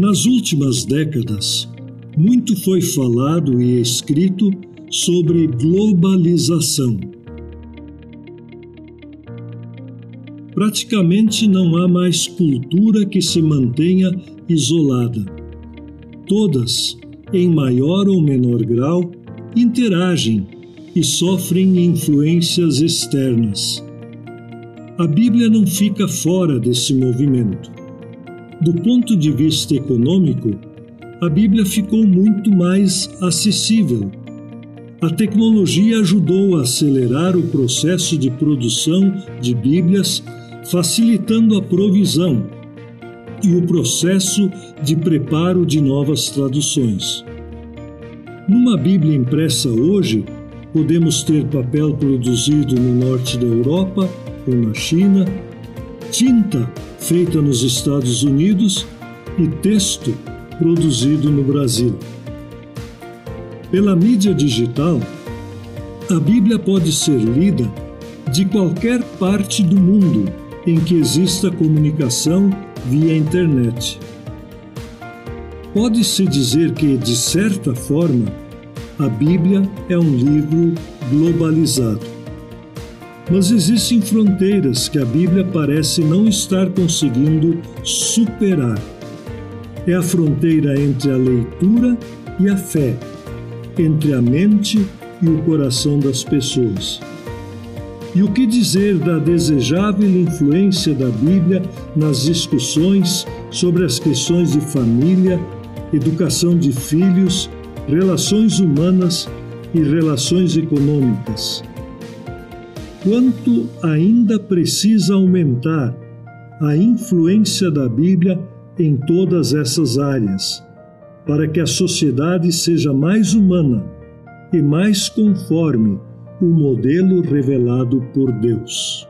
Nas últimas décadas, muito foi falado e escrito sobre globalização. Praticamente não há mais cultura que se mantenha isolada. Todas, em maior ou menor grau, interagem e sofrem influências externas. A Bíblia não fica fora desse movimento. Do ponto de vista econômico, a Bíblia ficou muito mais acessível. A tecnologia ajudou a acelerar o processo de produção de Bíblias, facilitando a provisão e o processo de preparo de novas traduções. Numa Bíblia impressa hoje, podemos ter papel produzido no norte da Europa ou na China, tinta feita nos Estados Unidos e texto produzido no Brasil. Pela mídia digital, a Bíblia pode ser lida de qualquer parte do mundo em que exista comunicação via internet. Pode-se dizer que, de certa forma, a Bíblia é um livro globalizado. Mas existem fronteiras que a Bíblia parece não estar conseguindo superar. É a fronteira entre a leitura e a fé, entre a mente e o coração das pessoas. E o que dizer da desejável influência da Bíblia nas discussões sobre as questões de família, educação de filhos, relações humanas e relações econômicas? Quanto ainda precisa aumentar a influência da Bíblia em todas essas áreas, para que a sociedade seja mais humana e mais conforme o modelo revelado por Deus.